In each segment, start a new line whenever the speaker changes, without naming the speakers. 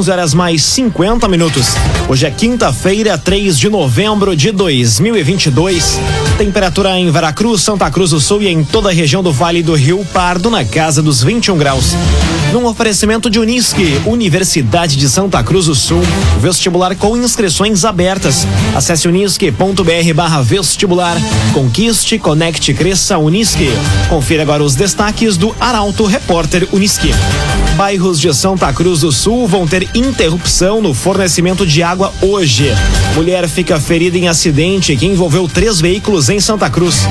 11 horas mais 50 minutos. Hoje é quinta-feira, 3 de novembro de 2022. Temperatura em Veracruz, Santa Cruz do Sul e em toda a região do Vale do Rio Pardo na casa dos 21 graus. Num oferecimento de Unisque, Universidade de Santa Cruz do Sul, vestibular com inscrições abertas. Acesse unisque.br vestibular. Conquiste, conecte, cresça, Unisque. Confira agora os destaques do Arauto Repórter Unisque. Bairros de Santa Cruz do Sul vão ter interrupção no fornecimento de água hoje. Mulher fica ferida em acidente que envolveu três veículos em Santa Cruz.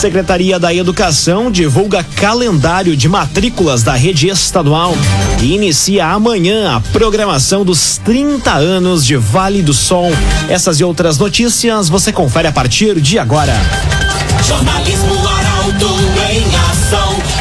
Secretaria da Educação divulga calendário de matrículas da rede estadual e inicia amanhã a programação dos 30 anos de Vale do Sol. Essas e outras notícias você confere a partir de agora.
Jornalismo.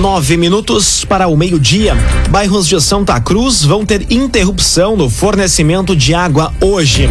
Nove minutos para o meio-dia. Bairros de Santa Cruz vão ter interrupção no fornecimento de água hoje.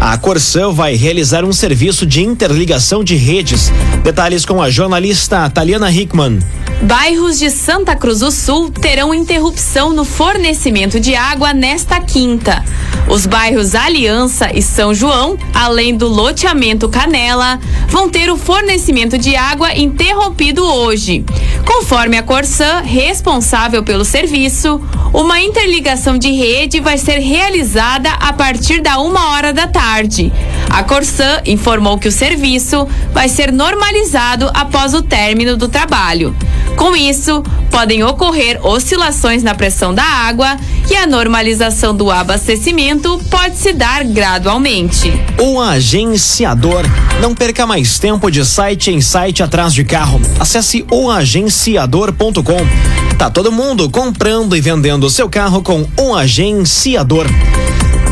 A Corsã vai realizar um serviço de interligação de redes. Detalhes com a jornalista Taliana Hickman.
Bairros de Santa Cruz do Sul terão interrupção no fornecimento de água nesta quinta. Os bairros Aliança e São João, além do loteamento Canela, vão ter o fornecimento de água interrompido hoje. Conforme a Corsã, responsável pelo serviço, uma interligação de rede vai ser realizada a partir da uma hora da tarde. A Corsã informou que o serviço vai ser normalizado após o término do trabalho. Com isso, podem ocorrer oscilações na pressão da água e a normalização do abastecimento pode se dar gradualmente.
O agenciador. Não perca mais tempo de site em site atrás de carro. Acesse oagenciador.com. Tá todo mundo comprando e vendendo seu carro com o agenciador.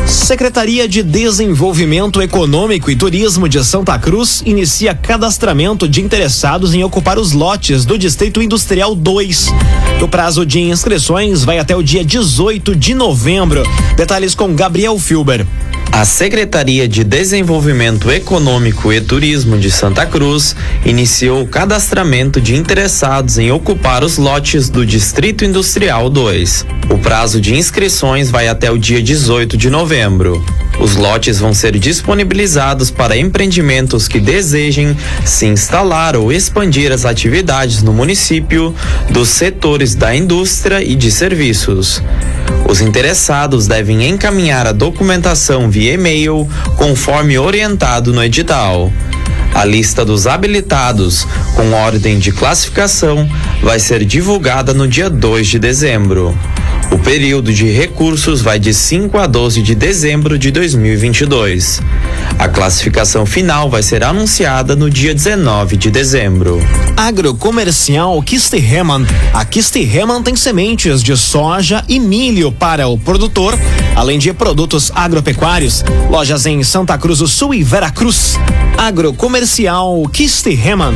Secretaria de Desenvolvimento Econômico e Turismo de Santa Cruz inicia cadastramento de interessados em ocupar os lotes do Distrito Industrial 2. O prazo de inscrições vai até o dia 18 de novembro. Detalhes com Gabriel Filber.
A Secretaria de Desenvolvimento Econômico e Turismo de Santa Cruz iniciou o cadastramento de interessados em ocupar os lotes do Distrito Industrial 2. O prazo de inscrições vai até o dia 18 de novembro. Os lotes vão ser disponibilizados para empreendimentos que desejem se instalar ou expandir as atividades no município dos setores da indústria e de serviços. Os interessados devem encaminhar a documentação via e-mail, conforme orientado no edital. A lista dos habilitados, com ordem de classificação, vai ser divulgada no dia 2 de dezembro. O período de recursos vai de 5 a 12 de dezembro de 2022. A classificação final vai ser anunciada no dia 19 de dezembro.
Agrocomercial Kistihemann. A Kistihemann tem sementes de soja e milho para o produtor, além de produtos agropecuários. Lojas em Santa Cruz do Sul e Veracruz. Agrocomercial Kistihemann.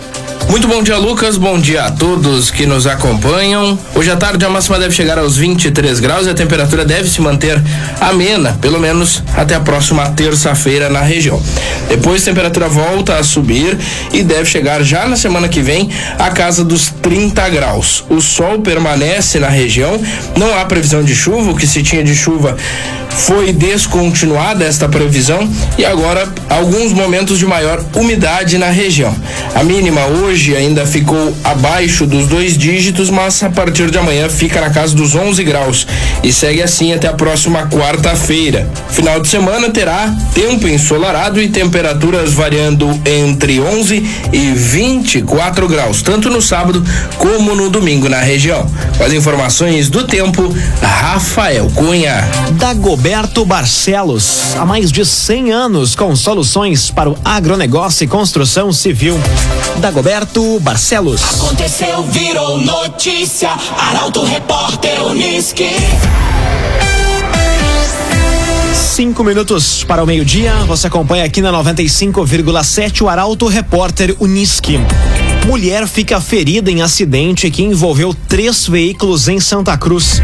Muito bom dia, Lucas. Bom dia a todos que nos acompanham. Hoje à tarde a máxima deve chegar aos 23 graus e a temperatura deve se manter amena, pelo menos até a próxima terça-feira na região. Depois a temperatura volta a subir e deve chegar já na semana que vem à casa dos 30 graus. O sol permanece na região, não há previsão de chuva, o que se tinha de chuva foi descontinuada esta previsão e agora alguns momentos de maior umidade na região. A mínima hoje ainda ficou abaixo dos dois dígitos, mas a partir de amanhã fica na casa dos 11 graus e segue assim até a próxima quarta-feira. Final de semana terá tempo ensolarado e temperaturas variando entre 11 e 24 graus, tanto no sábado como no domingo na região. Com as informações do tempo, Rafael Cunha.
Dagoberto Dagoberto Barcelos, há mais de 100 anos com soluções para o agronegócio e construção civil. Dagoberto Barcelos.
Aconteceu, virou notícia. Arauto Repórter Uniski.
Cinco minutos para o meio-dia. Você acompanha aqui na 95,7 o Arauto Repórter Uniski. Mulher fica ferida em acidente que envolveu três veículos em Santa Cruz.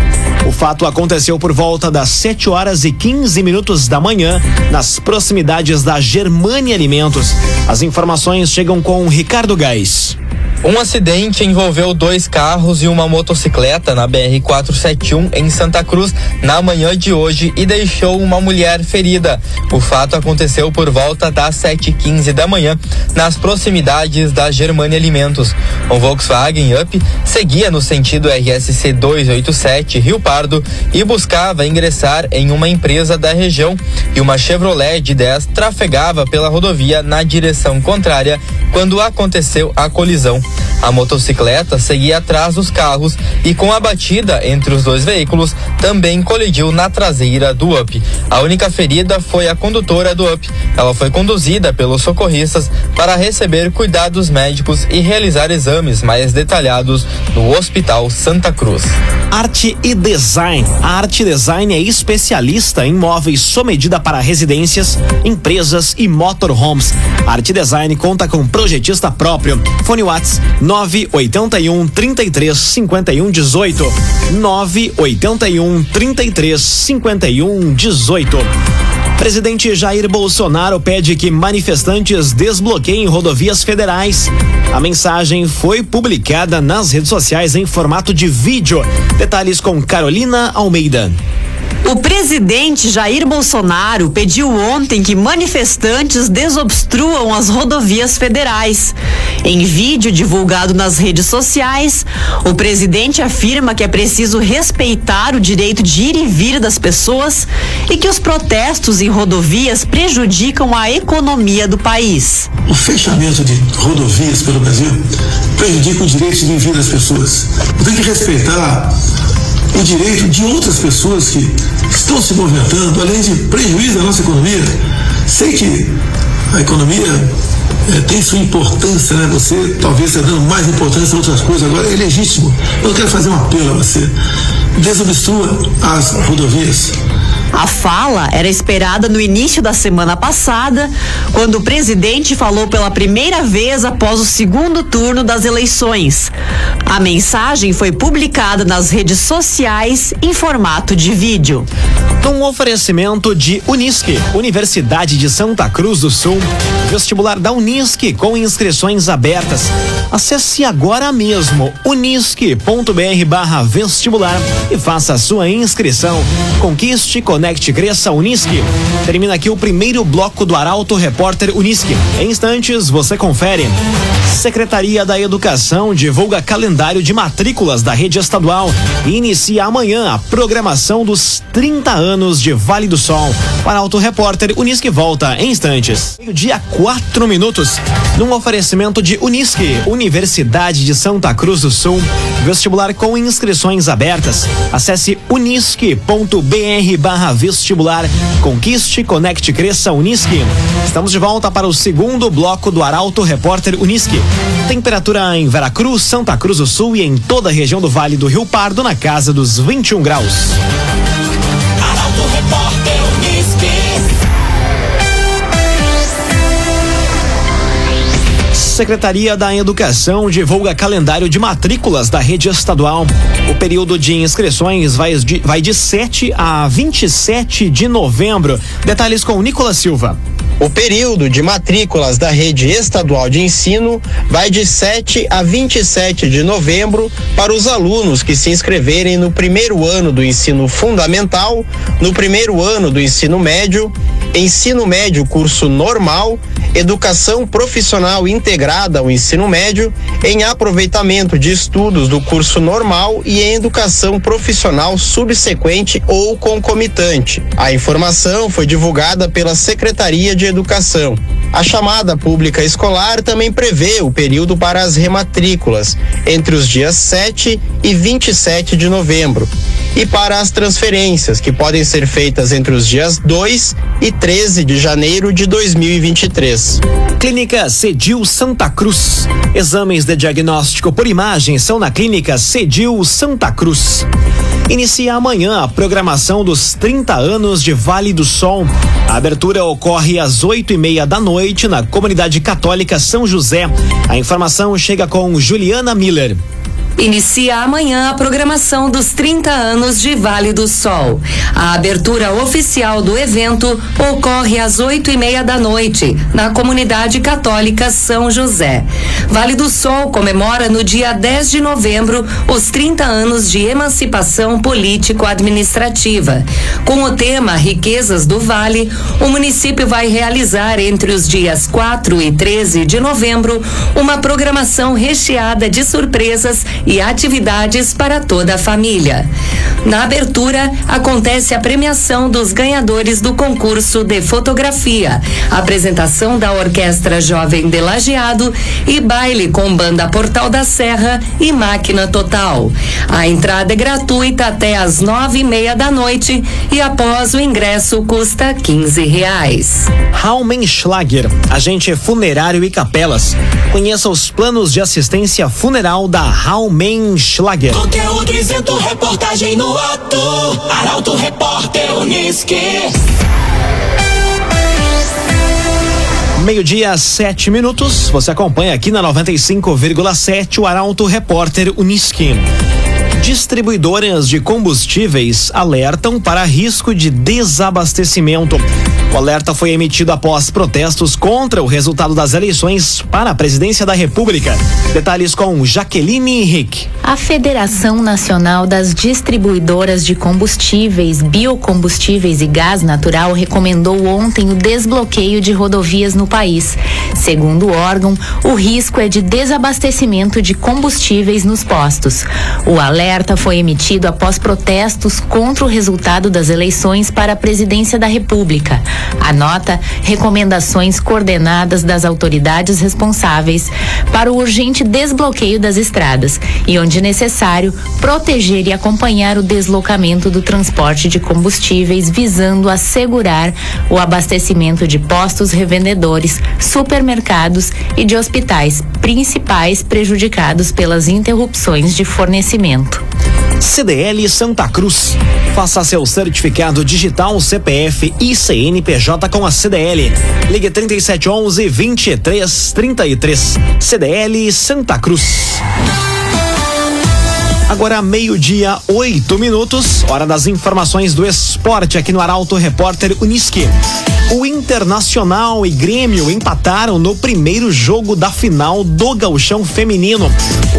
O fato aconteceu por volta das 7 horas e 15 minutos da manhã, nas proximidades da Germânia Alimentos. As informações chegam com Ricardo Gás.
Um acidente envolveu dois carros e uma motocicleta na BR-471 em Santa Cruz na manhã de hoje e deixou uma mulher ferida. O fato aconteceu por volta das 7h15 da manhã, nas proximidades da Germânia Alimentos. Um Volkswagen Up seguia no sentido RSC 287 Rio Pardo e buscava ingressar em uma empresa da região e uma Chevrolet de 10 trafegava pela rodovia na direção contrária quando aconteceu a colisão. A motocicleta seguia atrás dos carros e, com a batida entre os dois veículos, também colidiu na traseira do Up. A única ferida foi a condutora do Up. Ela foi conduzida pelos socorristas para receber cuidados médicos e realizar exames mais detalhados no Hospital Santa Cruz.
Arte e Design. A Arte Design é especialista em móveis sob medida para residências, empresas e motorhomes. A Arte Design conta com projetista próprio. Fone Whats 981 33 51 18. 981 33 51 18. Presidente Jair Bolsonaro pede que manifestantes desbloqueiem rodovias federais. A mensagem foi publicada nas redes sociais em formato de vídeo. Detalhes com Carolina Almeida.
O presidente Jair Bolsonaro pediu ontem que manifestantes desobstruam as rodovias federais. Em vídeo divulgado nas redes sociais, o presidente afirma que é preciso respeitar o direito de ir e vir das pessoas e que os protestos em rodovias prejudicam a economia do país.
O fechamento de rodovias pelo Brasil prejudica o direito de ir vir das pessoas. Tem que respeitar o direito de outras pessoas que estão se movimentando, além de prejuízo à nossa economia. Sei que a economia é, tem sua importância, né? Você talvez está dando mais importância a outras coisas, agora é legítimo. Eu quero fazer um apelo a você. Desobstrua as rodovias.
A fala era esperada no início da semana passada, quando o presidente falou pela primeira vez após o segundo turno das eleições. A mensagem foi publicada nas redes sociais em formato de vídeo.
Um oferecimento de Unisque, Universidade de Santa Cruz do Sul. Vestibular da Unisque com inscrições abertas. Acesse agora mesmo unisque.br barra vestibular e faça sua inscrição. Conquiste, conecte, cresça Unisque. Termina aqui o primeiro bloco do Arauto Repórter Unisque. Em instantes, você confere. Secretaria da Educação divulga calendário de matrículas da rede estadual e inicia amanhã a programação dos 30 anos de Vale do Sol. Para Auto Repórter, Unisque volta em instantes. Meio-dia, quatro minutos. Num oferecimento de Unisque, Universidade de Santa Cruz do Sul. Vestibular com inscrições abertas. Acesse unisque.br barra vestibular. Conquiste, conecte, cresça Unisque. Estamos de volta para o segundo bloco do Arauto Repórter Unisque. Temperatura em Veracruz, Santa Cruz do Sul e em toda a região do Vale do Rio Pardo na casa dos 21 graus.
Arauto Repórter
Secretaria da Educação divulga calendário de matrículas da rede estadual. O período de inscrições vai de, vai de 7 a 27 de novembro. Detalhes com Nicolas Silva.
O período de matrículas da rede estadual de ensino vai de 7 a 27 de novembro para os alunos que se inscreverem no primeiro ano do ensino fundamental, no primeiro ano do ensino médio, ensino médio curso normal, educação profissional integrada ao ensino médio, em aproveitamento de estudos do curso normal e em educação profissional subsequente ou concomitante. A informação foi divulgada pela Secretaria de Educação. A chamada pública escolar também prevê o período para as rematrículas, entre os dias 7 e 27 de novembro. e para as transferências, que podem ser feitas entre os dias 2 e 13 de janeiro de 2023.
Clínica Cedil Santa Cruz. Exames de diagnóstico por imagem são na Clínica Cedil Santa Cruz. Inicia amanhã a programação dos 30 anos de Vale do Sol. A abertura ocorre às oito e meia da noite na Comunidade Católica São José. A informação chega com Juliana Miller.
Inicia amanhã a programação dos 30 anos de Vale do Sol. A abertura oficial do evento ocorre às oito e meia da noite, na comunidade católica São José. Vale do Sol comemora no dia 10 de novembro os 30 anos de emancipação político-administrativa. Com o tema Riquezas do Vale, o município vai realizar entre os dias 4 e 13 de novembro uma programação recheada de surpresas e atividades para toda a família. Na abertura, acontece a premiação dos ganhadores do concurso de fotografia, apresentação da Orquestra Jovem de Lajeado e baile com banda Portal da Serra e Máquina Total. A entrada é gratuita até às nove e meia da noite e após o ingresso custa quinze reais.
Raumenschlager, agente funerário e capelas. Conheça os planos de assistência funeral da Raumenschlager.
Conteúdo isento, reportagem no ato. Arauto Repórter Uniski.
Meio-dia, sete minutos. Você acompanha aqui na 95,7 o Arauto Repórter Uniski. Distribuidoras de combustíveis alertam para risco de desabastecimento. O alerta foi emitido após protestos contra o resultado das eleições para a presidência da República. Detalhes com Jaqueline Henrique.
A Federação Nacional das Distribuidoras de Combustíveis, Biocombustíveis e Gás Natural recomendou ontem o desbloqueio de rodovias no país. Segundo o órgão, o risco é de desabastecimento de combustíveis nos postos. O alerta foi emitido após protestos contra o resultado das eleições para a presidência da República. Anota recomendações coordenadas das autoridades responsáveis para o urgente desbloqueio das estradas e, onde necessário, proteger e acompanhar o deslocamento do transporte de combustíveis, visando assegurar o abastecimento de postos revendedores, supermercados e de hospitais, principais prejudicados pelas interrupções de fornecimento.
CDL Santa Cruz. Faça seu certificado digital CPF e CNPJ com a CDL. Ligue 3711 2333. CDL Santa Cruz. Agora meio-dia, oito minutos, hora das informações do esporte aqui no Arauto Repórter Uniski. O Internacional e Grêmio empataram no primeiro jogo da final do Gauchão Feminino.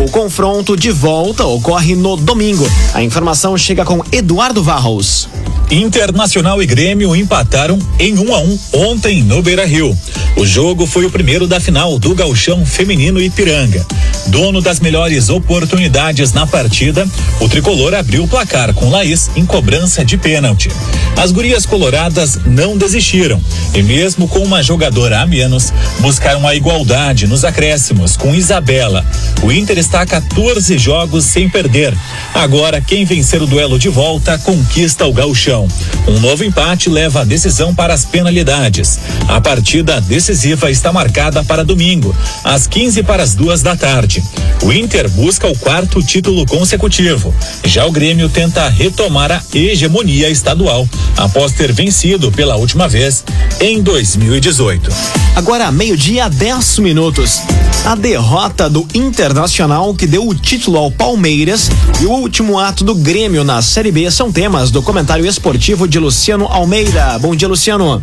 O confronto de volta ocorre no domingo. A informação chega com Eduardo Varros.
Internacional e Grêmio empataram em 1 um a 1 um ontem no Beira Rio. O jogo foi o primeiro da final do Gauchão Feminino Ipiranga. Dono das melhores oportunidades na partida, o tricolor abriu o placar com Laís em cobrança de pênalti. As gurias coloradas não desistiram e, mesmo com uma jogadora a menos, buscaram a igualdade nos acréscimos com Isabela. O Inter está a 14 jogos sem perder. Agora, quem vencer o duelo de volta conquista o Gauchão. Um novo empate leva a decisão para as penalidades. A partida decisiva está marcada para domingo, às 15 para as duas da tarde. O Inter busca o quarto título consecutivo. Já o Grêmio tenta retomar a hegemonia estadual após ter vencido pela última vez em 2018.
Agora, meio-dia, 10 minutos. A derrota do Internacional que deu o título ao Palmeiras e o último ato do Grêmio na Série B são temas do comentário esportivo de Luciano Almeida. Bom dia, Luciano.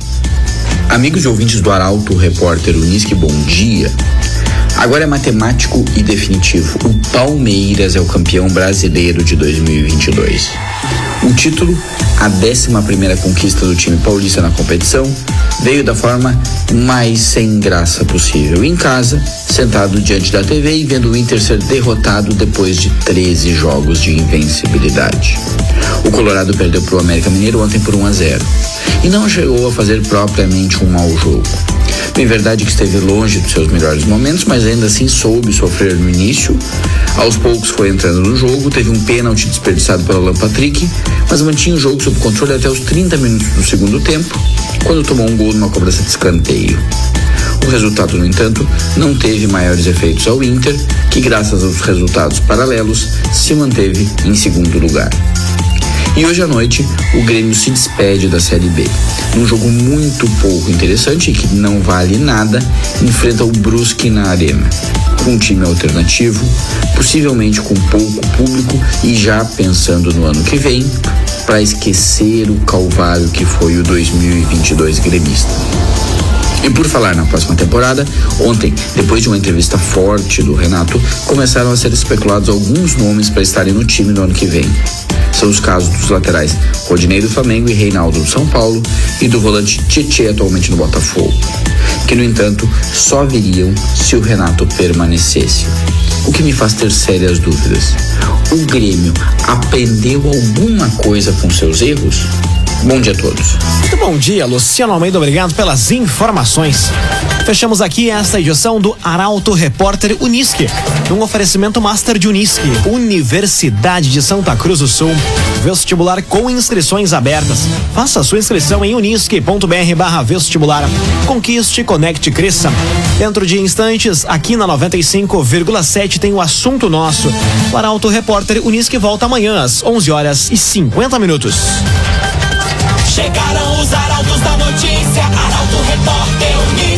Amigos e ouvintes do Arauto, repórter Unisque, bom dia. Agora é matemático e definitivo. O Palmeiras é o campeão brasileiro de 2022. O título, a 11 primeira conquista do time paulista na competição, veio da forma mais sem graça possível. Em casa, sentado diante da TV e vendo o Inter ser derrotado depois de 13 jogos de invencibilidade. O Colorado perdeu para o América Mineiro ontem por 1 a 0 e não chegou a fazer propriamente um mau jogo. Bem verdade que esteve longe dos seus melhores momentos, mas ainda assim soube sofrer no início. Aos poucos foi entrando no jogo, teve um pênalti desperdiçado pela Alan Patrick, mas mantinha o jogo sob controle até os 30 minutos do segundo tempo, quando tomou um gol numa cobrança de escanteio. O resultado, no entanto, não teve maiores efeitos ao Inter, que, graças aos resultados paralelos, se manteve em segundo lugar. E hoje à noite, o Grêmio se despede da Série B. Num jogo muito pouco interessante que não vale nada, enfrenta o Brusque na Arena. Com um time alternativo, possivelmente com pouco público e já pensando no ano que vem, para esquecer o calvário que foi o 2022 gremista. E por falar na próxima temporada, ontem, depois de uma entrevista forte do Renato, começaram a ser especulados alguns nomes para estarem no time no ano que vem. São os casos dos laterais Rodinei do Flamengo e Reinaldo do São Paulo e do volante Tietê atualmente no Botafogo, que no entanto só viriam se o Renato permanecesse. O que me faz ter sérias dúvidas. O Grêmio aprendeu alguma coisa com seus erros? Bom dia a todos.
Muito bom dia, Luciano Almeida. Obrigado pelas informações. Fechamos aqui esta edição do Arauto Repórter Unisque, um oferecimento Master de Unisque, Universidade de Santa Cruz do Sul. Vestibular com inscrições abertas. Faça sua inscrição em unisque.br barra vestibular. Conquiste, conecte, cresça. Dentro de instantes, aqui na 95,7 tem o assunto nosso. O Arauto Repórter Unisque volta amanhã às 11 horas e 50 minutos.
Chegaram os arautos da notícia, Arauto Repórter Unisque.